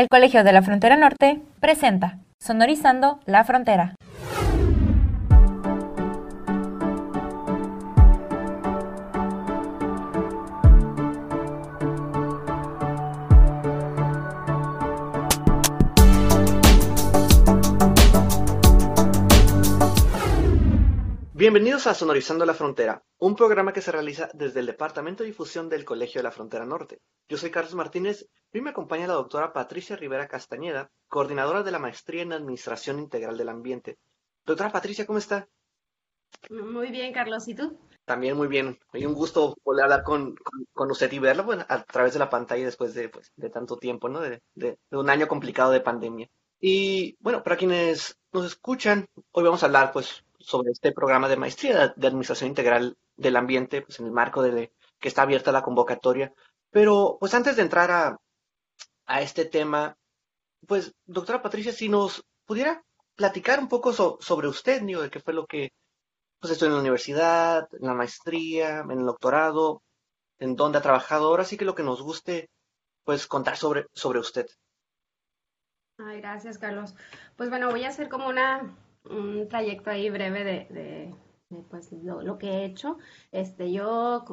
El Colegio de la Frontera Norte presenta Sonorizando la Frontera. Bienvenidos a Sonorizando la Frontera, un programa que se realiza desde el Departamento de Difusión del Colegio de la Frontera Norte. Yo soy Carlos Martínez y me acompaña la doctora Patricia Rivera Castañeda, coordinadora de la Maestría en Administración Integral del Ambiente. Doctora Patricia, ¿cómo está? Muy bien, Carlos, ¿y tú? También muy bien. Hoy un gusto a hablar con, usted y verlo a través de la pantalla después de, pues, de tanto tiempo, ¿no? De, de un año complicado de pandemia. Y bueno, para quienes nos escuchan, hoy vamos a hablar pues sobre este programa de maestría de Administración Integral del Ambiente, pues en el marco de que está abierta la convocatoria. Pero pues antes de entrar a, a este tema, pues doctora Patricia, si nos pudiera platicar un poco sobre usted, digo, de qué fue lo que pues estudió en la universidad, en la maestría, en el doctorado, en dónde ha trabajado. Ahora sí que lo que nos guste, pues contar sobre, sobre usted. Ay, gracias, Carlos. Pues bueno, voy a hacer como una un trayecto ahí breve de, pues, lo, que he hecho. Este, yo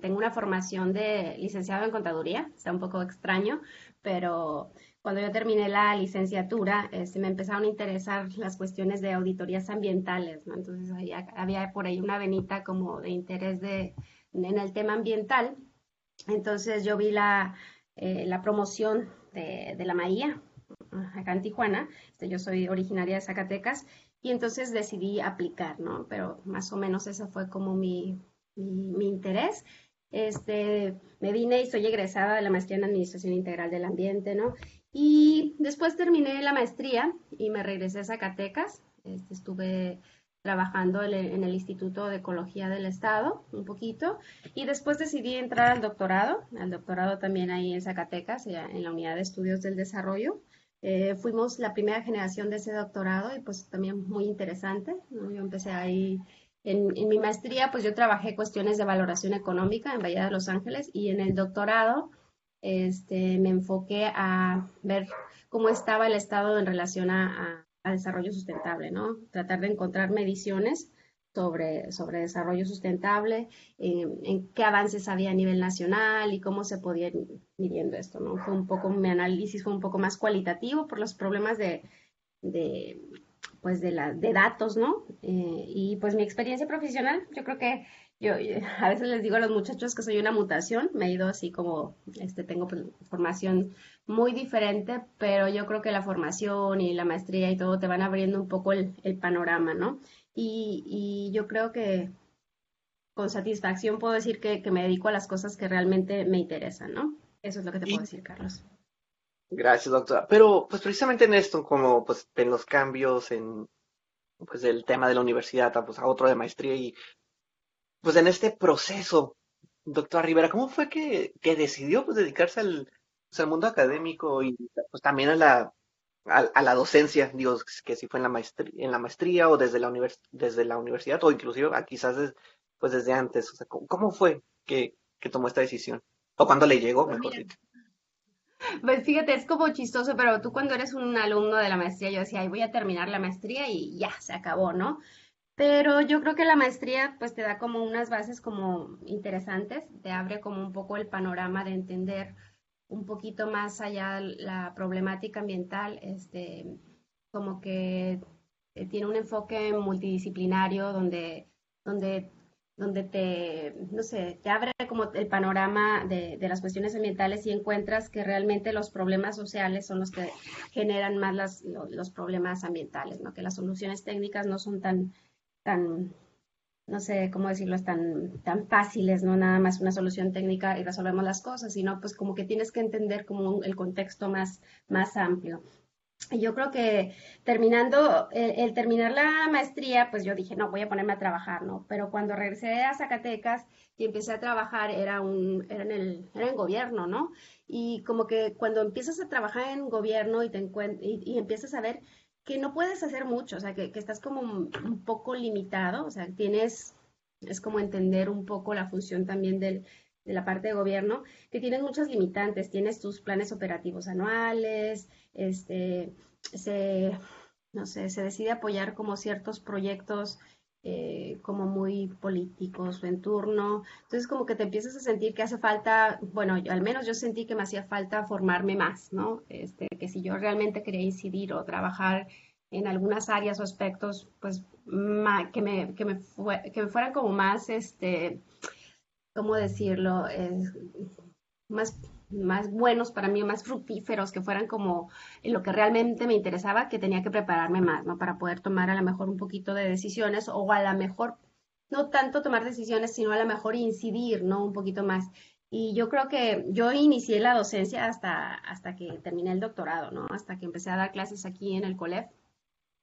tengo una formación de licenciado en contaduría, está un poco extraño, pero cuando yo terminé la licenciatura, este, me empezaron a interesar las cuestiones de auditorías ambientales, ¿no? Entonces había, por ahí una venita como de interés de, en el tema ambiental. Entonces yo vi la, eh, la promoción de, de la Maía, acá en Tijuana. Este, yo soy originaria de Zacatecas y entonces decidí aplicar, ¿no? Pero más o menos ese fue como mi, mi, interés. Este, me vine y soy egresada de la maestría en Administración Integral del Ambiente, ¿no? Y después terminé la maestría y me regresé a Zacatecas. Este, estuve trabajando en el Instituto de Ecología del Estado un poquito y después decidí entrar al doctorado, al doctorado también ahí en Zacatecas, en la Unidad de Estudios del Desarrollo. Eh, fuimos la primera generación de ese doctorado y pues también muy interesante. Yo empecé ahí en, mi maestría, pues yo trabajé cuestiones de valoración económica en Bahía de Los Ángeles y en el doctorado este, me enfoqué a ver cómo estaba el estado en relación a, a desarrollo sustentable, ¿no? Tratar de encontrar mediciones sobre, sobre desarrollo sustentable, en qué avances había a nivel nacional y cómo se podía ir midiendo esto, ¿no? Fue un poco, mi análisis fue un poco más cualitativo por los problemas de, de pues de, la, de datos, ¿no? Eh, y pues mi experiencia profesional, yo creo que yo, a veces les digo a los muchachos que soy una mutación, me he ido así como, este, tengo pues, formación muy diferente, pero yo creo que la formación y la maestría y todo te van abriendo un poco el, el panorama, ¿no? Y, yo creo que con satisfacción puedo decir que, me dedico a las cosas que realmente me interesan, ¿no? Eso es lo que te puedo decir, Carlos. Gracias, doctora. Pero, pues precisamente en esto, como pues en los cambios en pues el tema de la universidad, pues a otro de maestría y pues en este proceso, doctora Rivera, ¿cómo fue que, decidió pues dedicarse al, pues, al mundo académico y pues también a la a, la docencia, digo, que si fue en la maestría, en la maestría o desde la, desde la universidad o inclusive quizás pues desde antes. O sea, ¿cómo, fue que, tomó esta decisión? ¿O cuándo le llegó, pues mejor Pues fíjate, es como chistoso, pero tú cuando eres un alumno de la maestría, yo decía, Ay, voy a terminar la maestría y ya, se acabó, ¿no? Pero yo creo que la maestría pues te da como unas bases como interesantes, te abre como un poco el panorama de entender un poquito más allá la problemática ambiental, este, como que eh, tiene un enfoque multidisciplinario donde, donde, donde te, no sé, te abre como el panorama de, las cuestiones ambientales y encuentras que realmente los problemas sociales son los que generan más las, los, problemas ambientales, ¿no? que las soluciones técnicas no son tan, tan no sé cómo decirlo, tan, tan fáciles, no nada más una solución técnica y resolvemos las cosas, sino pues como que tienes que entender como el contexto más, más amplio. Y yo creo que terminando, el, terminar la maestría, pues yo dije, no, voy a ponerme a trabajar, ¿no? Pero cuando regresé a Zacatecas y empecé a trabajar, era, un, era, en, el, era en gobierno, ¿no? Y como que cuando empiezas a trabajar en gobierno y, te y, y empiezas a ver que no puedes hacer mucho, o sea, que, estás como un, poco limitado, o sea, tienes, es como entender un poco la función también del, de la parte de gobierno, que tienes muchas limitantes, tienes tus planes operativos anuales, este, se, no sé, se decide apoyar como ciertos proyectos eh, como muy políticos en turno. Entonces como que te empiezas a sentir que hace falta, bueno, al menos yo sentí que me hacía falta formarme más, ¿no? Este, que si yo realmente quería incidir o trabajar en algunas áreas o aspectos, pues que, me, que, me que me fueran como más, este, ¿cómo decirlo? más más buenos para mí, más fructíferos, que fueran como lo que realmente me interesaba, que tenía que prepararme más, ¿no? Para poder tomar a lo mejor un poquito de decisiones o a lo mejor, no tanto tomar decisiones, sino a lo mejor incidir, ¿no? Un poquito más. Y yo creo que yo inicié la docencia hasta, hasta que terminé el doctorado, ¿no? Hasta que empecé a dar clases aquí en el COLEF.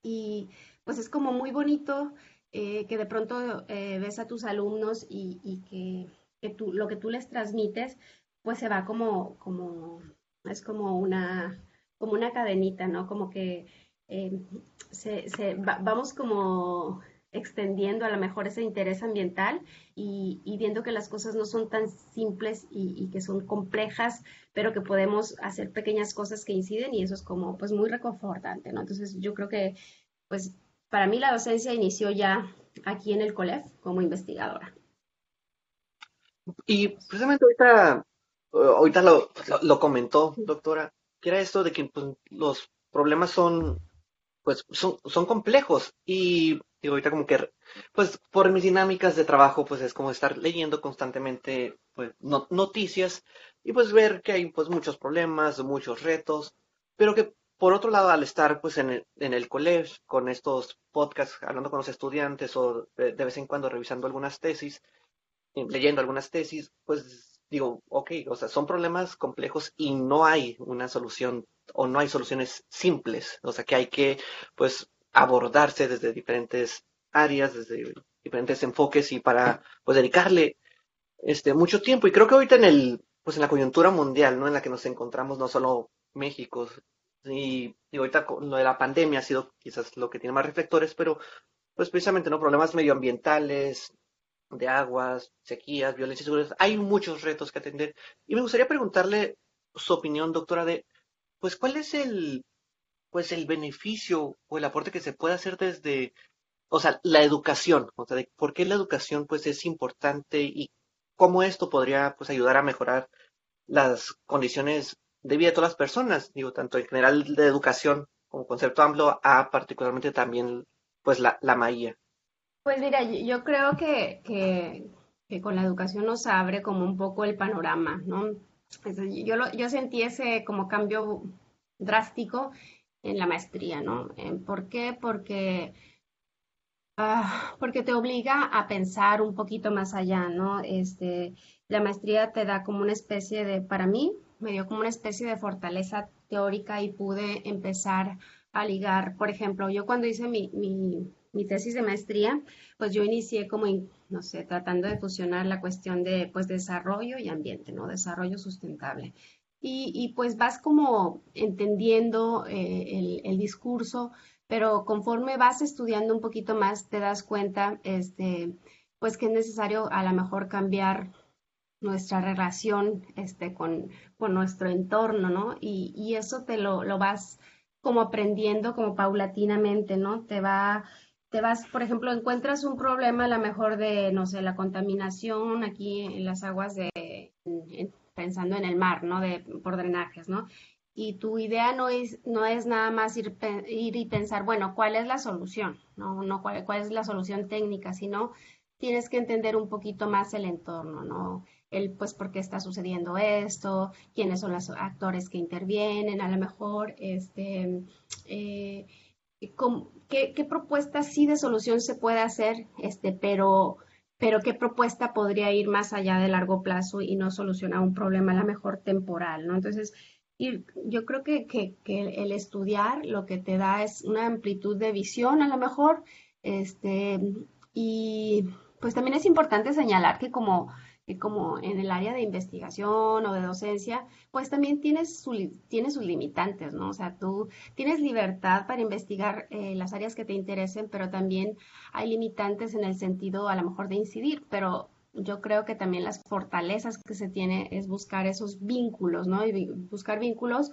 Y pues es como muy bonito eh, que de pronto eh, ves a tus alumnos y, y que, que tú, lo que tú les transmites, pues se va como, como, es como una, como una cadenita, ¿no? Como que eh, se, se vamos como extendiendo a lo mejor ese interés ambiental y, viendo que las cosas no son tan simples y, y, que son complejas, pero que podemos hacer pequeñas cosas que inciden y eso es como pues muy reconfortante, ¿no? Entonces yo creo que pues para mí la docencia inició ya aquí en el COLEF como investigadora. Y precisamente ahorita ahorita lo, lo, comentó, doctora, que era esto de que pues, los problemas son, pues, son, son complejos. Y digo, ahorita como que, pues, por mis dinámicas de trabajo, pues, es como estar leyendo constantemente, pues, noticias y pues ver que hay, pues, muchos problemas, muchos retos, pero que por otro lado, al estar, pues, en el, en el colegio, con estos podcasts, hablando con los estudiantes o de, de vez en cuando revisando algunas tesis, eh, leyendo algunas tesis, pues digo, ok, o sea, son problemas complejos y no hay una solución o no hay soluciones simples, o sea, que hay que, pues, abordarse desde diferentes áreas, desde diferentes enfoques y para, pues, dedicarle, este, mucho tiempo. Y creo que ahorita en el, pues, en la coyuntura mundial, ¿no? En la que nos encontramos, no solo México, y, y ahorita con lo de la pandemia ha sido quizás lo que tiene más reflectores, pero, pues, precisamente, ¿no? Problemas medioambientales, de aguas, sequías, violencia y seguridad. Hay muchos retos que atender. Y me gustaría preguntarle su opinión, doctora, de, pues, ¿cuál es el, pues, el beneficio o el aporte que se puede hacer desde, o sea, la educación? O sea, de por qué la educación, pues, es importante y cómo esto podría, pues, ayudar a mejorar las condiciones de vida de todas las personas, digo, tanto en general de educación como concepto amplio, a particularmente también, pues, la, la maía. Pues mira, yo creo que, que, con la educación nos abre como un poco el panorama, ¿no? Yo, yo sentí ese como cambio drástico en la maestría, ¿no? ¿Por qué? Porque, ah, porque te obliga a pensar un poquito más allá, ¿no? Este, la maestría te da como una especie de, para mí, me dio como una especie de fortaleza teórica y pude empezar a ligar, por ejemplo, yo cuando hice mi, mi mi tesis de maestría, pues yo inicié como, no sé, tratando de fusionar la cuestión de, pues, desarrollo y ambiente, ¿no? Desarrollo sustentable. Y, y pues vas como entendiendo eh, el, el, discurso, pero conforme vas estudiando un poquito más, te das cuenta, este, pues que es necesario a lo mejor cambiar nuestra relación este, con, con nuestro entorno, ¿no? Y, y eso te lo, lo vas como aprendiendo como paulatinamente, ¿no? Te va te vas, por ejemplo, encuentras un problema a lo mejor de, no sé, la contaminación aquí en las aguas de, pensando en el mar, ¿no? De, por drenajes, ¿no? Y tu idea no es, no es nada más ir, ir y pensar, bueno, ¿cuál es la solución? No, no cuál, cuál es la solución técnica, sino tienes que entender un poquito más el entorno, ¿no? El, pues, por qué está sucediendo esto, quiénes son los actores que intervienen, a lo mejor, este, eh, qué, qué propuesta sí de solución se puede hacer, este, pero, pero qué propuesta podría ir más allá de largo plazo y no solucionar un problema a lo mejor temporal, ¿no? Entonces, yo creo que, que, que, el estudiar lo que te da es una amplitud de visión a lo mejor, este, y pues también es importante señalar que como como en el área de investigación o de docencia, pues también tienes, su, tienes sus limitantes, ¿no? O sea, tú tienes libertad para investigar eh, las áreas que te interesen, pero también hay limitantes en el sentido a lo mejor de incidir, pero yo creo que también las fortalezas que se tiene es buscar esos vínculos, ¿no? Y buscar vínculos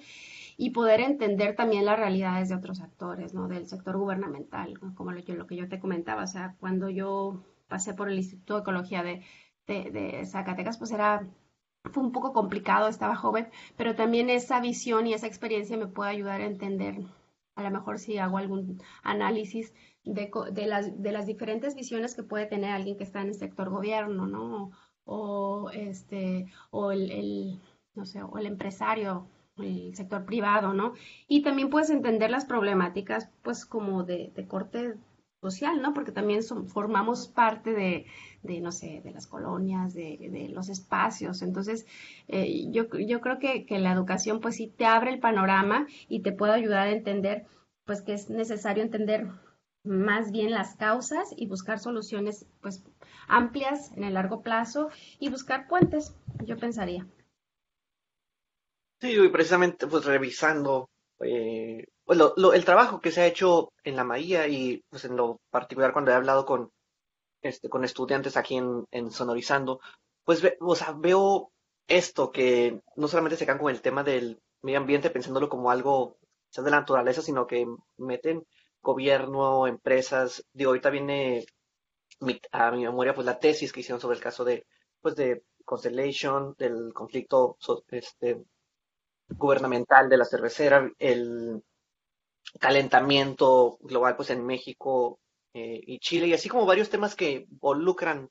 y poder entender también las realidades de otros actores, ¿no? Del sector gubernamental, como lo, lo, que yo te comentaba, o sea, cuando yo pasé por el Instituto de Ecología de, de, Zacatecas, pues era fue un poco complicado, estaba joven, pero también esa visión y esa experiencia me puede ayudar a entender, a lo mejor si hago algún análisis de, de, las, de las diferentes visiones que puede tener alguien que está en el sector gobierno, ¿no? O, este, o el, el, no sé, o el empresario, el sector privado, ¿no? Y también puedes entender las problemáticas, pues, como de, de corte social, ¿no? Porque también formamos parte de, de, no sé, de las colonias, de, de los espacios. Entonces, eh, yo, yo creo que, que, la educación, pues sí, te abre el panorama y te puede ayudar a entender, pues, que es necesario entender más bien las causas y buscar soluciones, pues, amplias en el largo plazo y buscar puentes, yo pensaría. Sí, y precisamente, pues, revisando eh, pues, el trabajo que se ha hecho en la Maía y pues en lo particular cuando he hablado con, este, con estudiantes aquí en, Sonorizando, pues o sea, veo esto que no solamente se quedan con el tema del medio ambiente pensándolo como algo de la naturaleza, sino que meten gobierno, empresas. De ahorita viene a mi memoria pues la tesis que hicieron sobre el caso de pues de Constellation, del conflicto este, gubernamental de la cervecera, el calentamiento global pues en México eh, y Chile y así como varios temas que involucran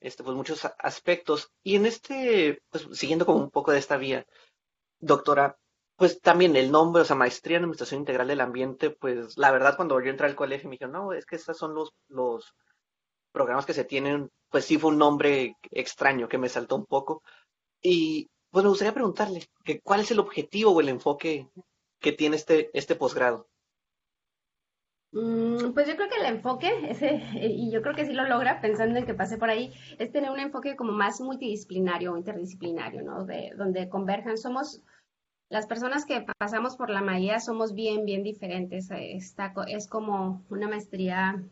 este, pues, muchos aspectos. Y en este, pues siguiendo como un poco de esta vía, doctora, pues también el nombre, o sea, maestría en administración integral del ambiente, pues la verdad cuando yo entré al colegio me dijeron, no, es que estos son los, los programas que se tienen, pues sí fue un nombre extraño que me saltó un poco. Y pues me gustaría preguntarle, que, ¿cuál es el objetivo o el enfoque que tiene este, este posgrado? Mm, pues yo creo que el enfoque, y yo creo que sí lo logra pensando en que pasé por ahí, es tener un enfoque como más multidisciplinario o interdisciplinario, ¿no? De, donde converjan. Somos, las personas que pasamos por la magia somos bien, bien diferentes. Está, es como una maestría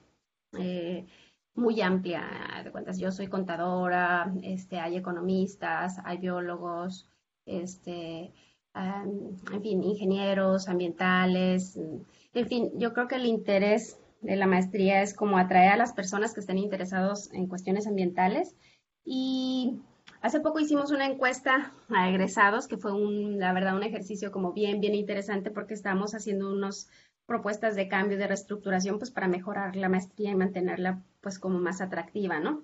eh, muy amplia. De cuentas, yo soy contadora, este, hay economistas, hay biólogos, este, en fin, ingenieros ambientales, en fin, yo creo que el interés de la maestría es como atraer a las personas que estén interesados en cuestiones ambientales. Y hace poco hicimos una encuesta a egresados, que fue la verdad, un ejercicio como bien, bien interesante porque estamos haciendo unas propuestas de cambio, de reestructuración, pues para mejorar la maestría y mantenerla pues como más atractiva, ¿no?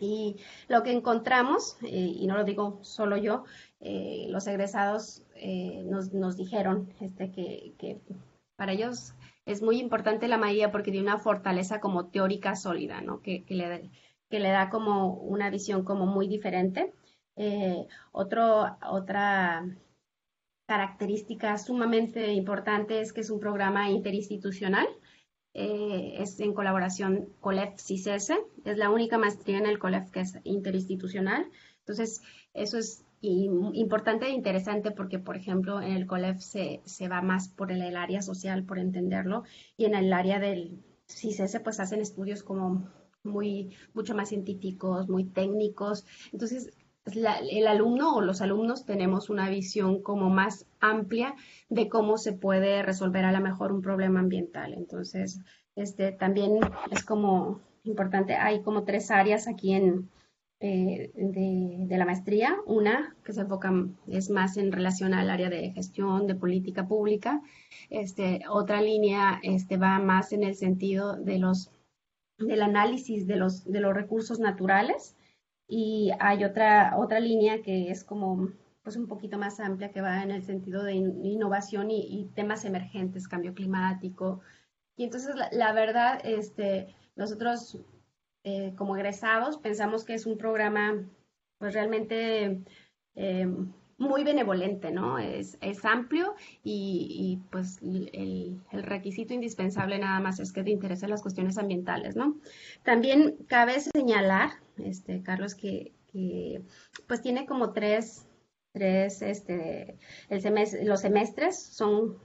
Y lo que encontramos, eh, y no lo digo solo yo, eh, los egresados eh, nos, nos, dijeron este, que, para ellos es muy importante la magia porque tiene una fortaleza como teórica sólida, ¿no? Que, que, le, que le da como una visión como muy diferente. Eh, otro, otra característica sumamente importante es que es un programa interinstitucional. Eh, es en colaboración COLEF-CICESE. Es la única maestría en el COLEF que es interinstitucional. Entonces, eso es importante e interesante porque, por ejemplo, en el COLEF se, se va más por el, área social, por entenderlo, y en el área del CICES pues hacen estudios como muy, mucho más científicos, muy técnicos. Entonces, el alumno o los alumnos tenemos una visión como más amplia de cómo se puede resolver a lo mejor un problema ambiental. Entonces, este también es como importante, hay como tres áreas aquí en, eh, de, la maestría, una que se enfoca es más en relación al área de gestión, de política pública, este, otra línea este, va más en el sentido de los, del análisis de los, de los recursos naturales y hay otra, otra línea que es como pues un poquito más amplia que va en el sentido de innovación y, temas emergentes, cambio climático. Y entonces la, verdad, este, nosotros eh, como egresados, pensamos que es un programa pues realmente eh, muy benevolente, ¿no? Es, es amplio y, pues el, requisito indispensable nada más es que te interesen las cuestiones ambientales, ¿no? También cabe señalar, este, Carlos, que, que pues tiene como tres, tres, este, el semestre, los semestres son,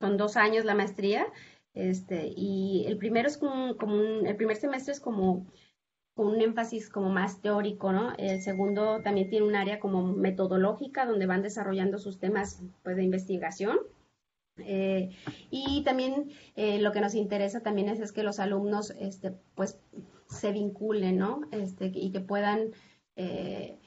son dos años la maestría este, y el primero es como, el primer semestre es como con un énfasis como más teórico, ¿no? El segundo también tiene un área como metodológica donde van desarrollando sus temas pues, de investigación. Eh, y también eh, lo que nos interesa también es, es que los alumnos este, pues, se vinculen, ¿no? Este, y que puedan eh,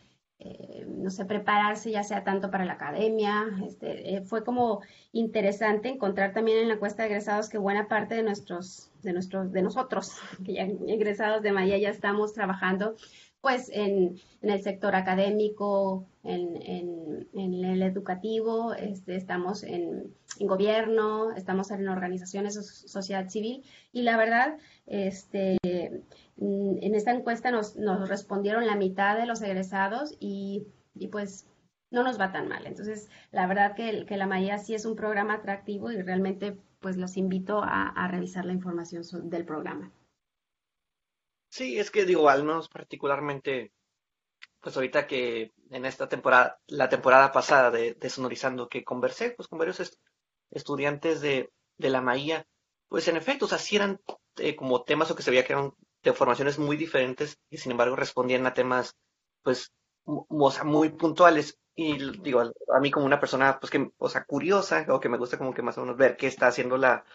eh, no sé, prepararse ya sea tanto para la academia. Este, eh, fue como interesante encontrar también en la encuesta de egresados que buena parte de nuestros, de nuestros, de nosotros, que ya egresados de Maya ya estamos trabajando pues en, el sector académico, en, el educativo, este, estamos en, gobierno, estamos en organizaciones sociedad civil y la verdad, este, mm, en esta encuesta nos, respondieron la mitad de los egresados y, pues no nos va tan mal. Entonces, la verdad que, la Maya sí es un programa atractivo y realmente pues los invito a, revisar la información del programa. Sí, es que digo, al menos particularmente, pues ahorita que en esta temporada, la temporada pasada de, Sonorizando, que conversé pues con varios estudiantes de, la Maía, pues en efecto, o sea, sí eran eh, como temas o que se veía que eran de formaciones muy diferentes y sin embargo respondían a temas pues muy puntuales. Y digo, a mí como una persona pues que, o sea, curiosa o que me gusta como que más o menos ver qué está haciendo la,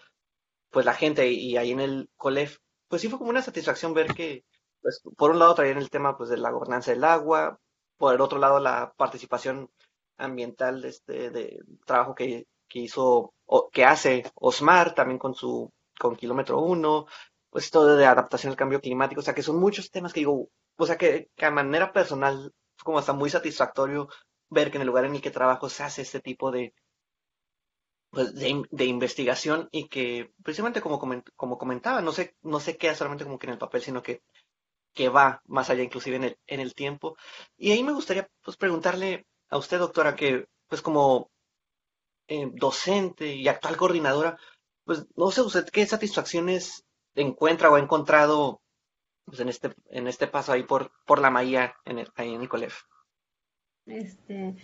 pues la gente y ahí en el COLEF pues sí fue como una satisfacción ver que, pues, por un lado traían el tema pues, de la gobernanza del agua, por el otro lado la participación ambiental de este de trabajo que, que hizo o que hace Osmar también con su con kilómetro uno, pues todo de adaptación al cambio climático, o sea que son muchos temas que digo, o sea que, que a manera personal como hasta muy satisfactorio ver que en el lugar en el que trabajo se hace este tipo de, pues, de, investigación y que precisamente como, como comentaba, no se, no se queda solamente como que en el papel, sino que, que va más allá inclusive en el, en el tiempo. Y ahí me gustaría pues preguntarle a usted, doctora, que pues como eh, docente y actual coordinadora, pues no sé usted qué satisfacciones encuentra o ha encontrado pues, en este en este paso ahí por por la Maía en el, ahí en el Este,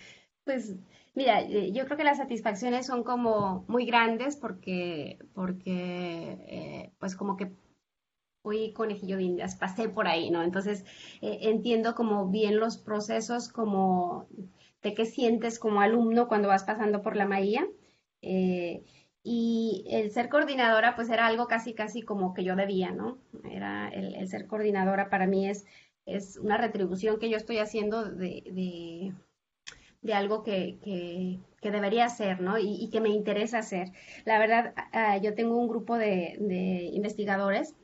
pues Mira, eh, yo creo que las satisfacciones son como muy grandes porque, porque eh, pues como que fui conejillo de indias, pasé por ahí, ¿no? Entonces eh, entiendo como bien los procesos como de qué sientes como alumno cuando vas pasando por la maía. Y el ser coordinadora pues era algo casi, casi como que yo debía, ¿no? Era el, ser coordinadora para mí es, es una retribución que yo estoy haciendo de de algo que, que, debería hacer, ¿no? Y, que me interesa hacer. La verdad, ah, yo tengo un grupo de, investigadores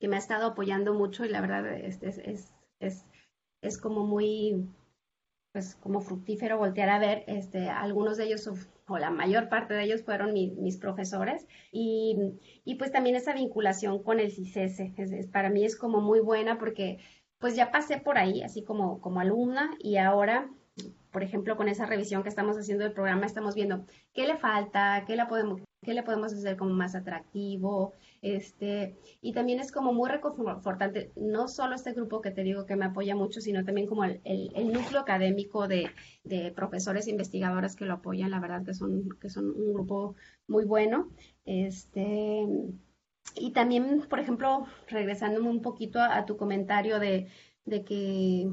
que me ha estado apoyando mucho y la verdad es, es, es, es como muy, pues como fructífero voltear a ver, este, algunos de ellos la mayor parte de ellos fueron mis profesores. Y, y, pues también esa vinculación con el CICESE, es, para mí es como muy buena porque pues ya pasé por ahí así como, como alumna y ahora por ejemplo, con esa revisión que estamos haciendo del programa, estamos viendo qué le falta, qué, la podemos, qué le podemos hacer como más atractivo, este, y también es como muy reconfortante, no solo este grupo que te digo que me apoya mucho, sino también como el, núcleo académico de, profesores e investigadores que lo apoyan, la verdad que son, que son un grupo muy bueno. Este, y también, por ejemplo, regresándome un poquito a, tu comentario de, de que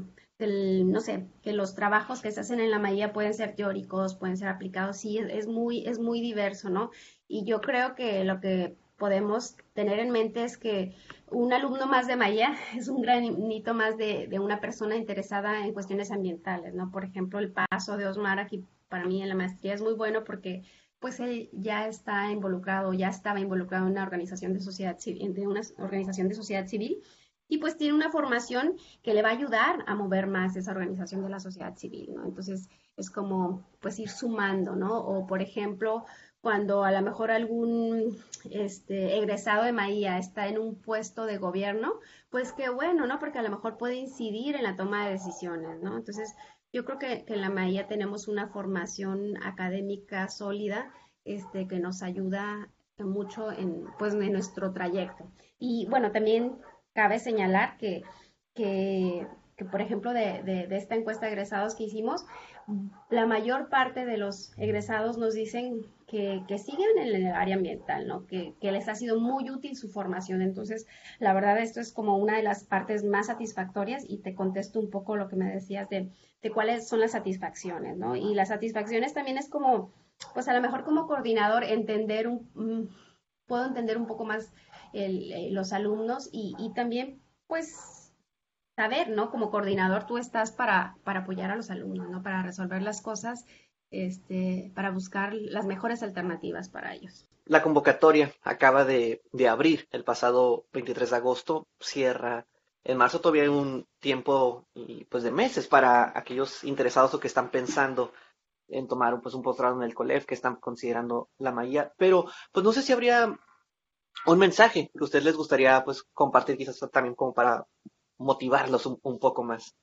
no sé, que los trabajos que se hacen en la maía pueden ser teóricos, pueden ser aplicados, sí, es, muy, es muy diverso, ¿no? Y yo creo que lo que podemos tener en mente es que un alumno más de Maya es un granito más de, de, una persona interesada en cuestiones ambientales, ¿no? Por ejemplo, el paso de Osmar aquí para mí en la maestría es muy bueno porque pues él ya está involucrado, ya estaba involucrado en una organización de sociedad en una organización de sociedad civil y pues tiene una formación que le va a ayudar a mover más esa organización de la sociedad civil, ¿no? Entonces es como pues ir sumando, ¿no? O por ejemplo, cuando a lo mejor algún este, egresado de Maía está en un puesto de gobierno, pues qué bueno, ¿no? Porque a lo mejor puede incidir en la toma de decisiones, ¿no? Entonces, yo creo que, en la Maía tenemos una formación académica sólida este, que nos ayuda mucho en, pues, en nuestro trayecto. Y bueno, también cabe señalar que, que, por ejemplo, de, esta encuesta de egresados que hicimos, la mayor parte de los egresados nos dicen que, siguen en el área ambiental, ¿no? Que, les ha sido muy útil su formación. Entonces, la verdad, esto es como una de las partes más satisfactorias y te contesto un poco lo que me decías de, cuáles son las satisfacciones, ¿no? Y las satisfacciones también es como, pues a lo mejor como coordinador, entender un, puedo entender un poco más eh, los alumnos y, también, pues, saber, ¿no? Como coordinador tú estás para, para apoyar a los alumnos, ¿no? Para resolver las cosas, este, para buscar las mejores alternativas para ellos. La convocatoria acaba de, abrir el pasado 23 de agosto, cierra en marzo todavía hay un tiempo pues de meses para aquellos interesados o que están pensando en tomar pues, un posgrado en el COLEF, que están considerando la maía, pero pues no sé si habría un mensaje que a ustedes les gustaría pues compartir quizás también como para motivarlos un, poco más.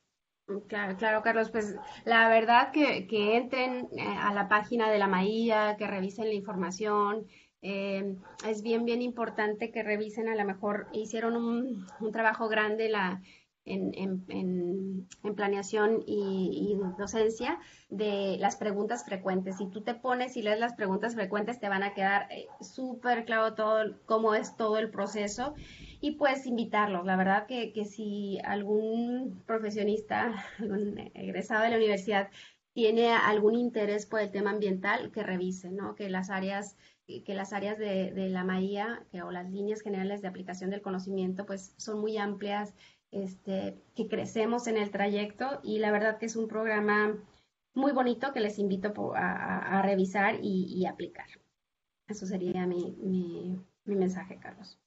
Claro, claro, Carlos, pues la verdad que, que entren eh, a la página de la Maía, que revisen la información. Eh, es bien, bien importante que revisen, a lo mejor hicieron un, un trabajo grande la, en, en, planeación y, docencia de las preguntas frecuentes. Si tú te pones y lees las preguntas frecuentes, te van a quedar eh, súper claro todo cómo es todo el proceso y puedes invitarlos. La verdad que, que si algún profesionista, algún egresado de la universidad tiene algún interés por el tema ambiental, que revise, ¿no? Que las áreas que las áreas de, de la maía que, o las líneas generales de aplicación del conocimiento pues son muy amplias este, que crecemos en el trayecto y la verdad que es un programa muy bonito que les invito a, revisar y, aplicar. Eso sería mi, mensaje, Carlos.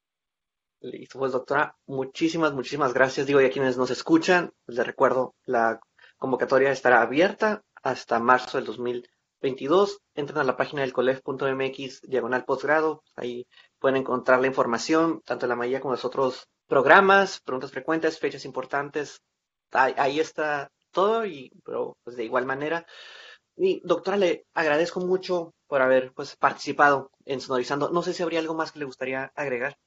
Listo, pues doctora, muchísimas, muchísimas gracias. Digo, y a quienes nos escuchan, les recuerdo, la convocatoria estará abierta hasta marzo del 2022. Entren a la página del colef.mx, diagonal postgrado. Ahí pueden encontrar la información, tanto en la mayoría como en los otros programas, preguntas frecuentes, fechas importantes. Ahí, está todo, y, pero pues de igual manera. Y doctora, le agradezco mucho por haber pues, participado en Sonorizando. No sé si habría algo más que le gustaría agregar.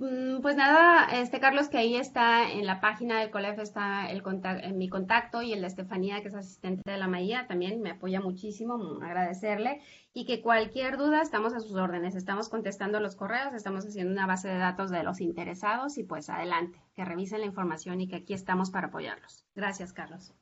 Mm, pues nada, este Carlos, que ahí está en la página del COLEF, está el en mi contacto y el de Estefanía, que es asistente de la Maía, también me apoya muchísimo, mm, agradecerle. Y que cualquier duda, estamos a sus órdenes, estamos contestando los correos, estamos haciendo una base de datos de los interesados y pues adelante, que revisen la información y que aquí estamos para apoyarlos. Gracias, Carlos.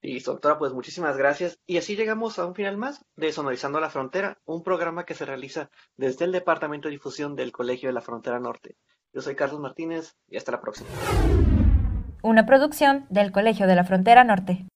Y doctora, pues muchísimas gracias. Y así llegamos a un final más de Sonorizando la Frontera, un programa que se realiza desde el Departamento de Difusión del Colegio de la Frontera Norte. Yo soy Carlos Martínez y hasta la próxima. Una producción del Colegio de la Frontera Norte.